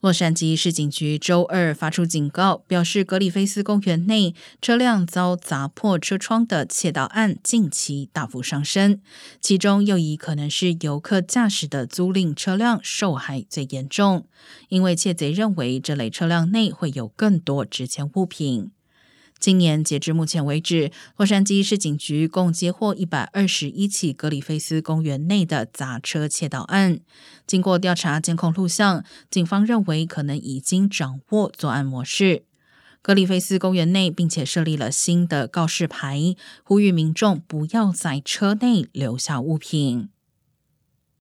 洛杉矶市警局周二发出警告，表示格里菲斯公园内车辆遭砸破车窗的窃盗案近期大幅上升，其中又以可能是游客驾驶的租赁车辆受害最严重，因为窃贼认为这类车辆内会有更多值钱物品。今年截至目前为止，洛杉矶市警局共接获一百二十一起格里菲斯公园内的砸车窃盗案。经过调查监控录像，警方认为可能已经掌握作案模式。格里菲斯公园内并且设立了新的告示牌，呼吁民众不要在车内留下物品。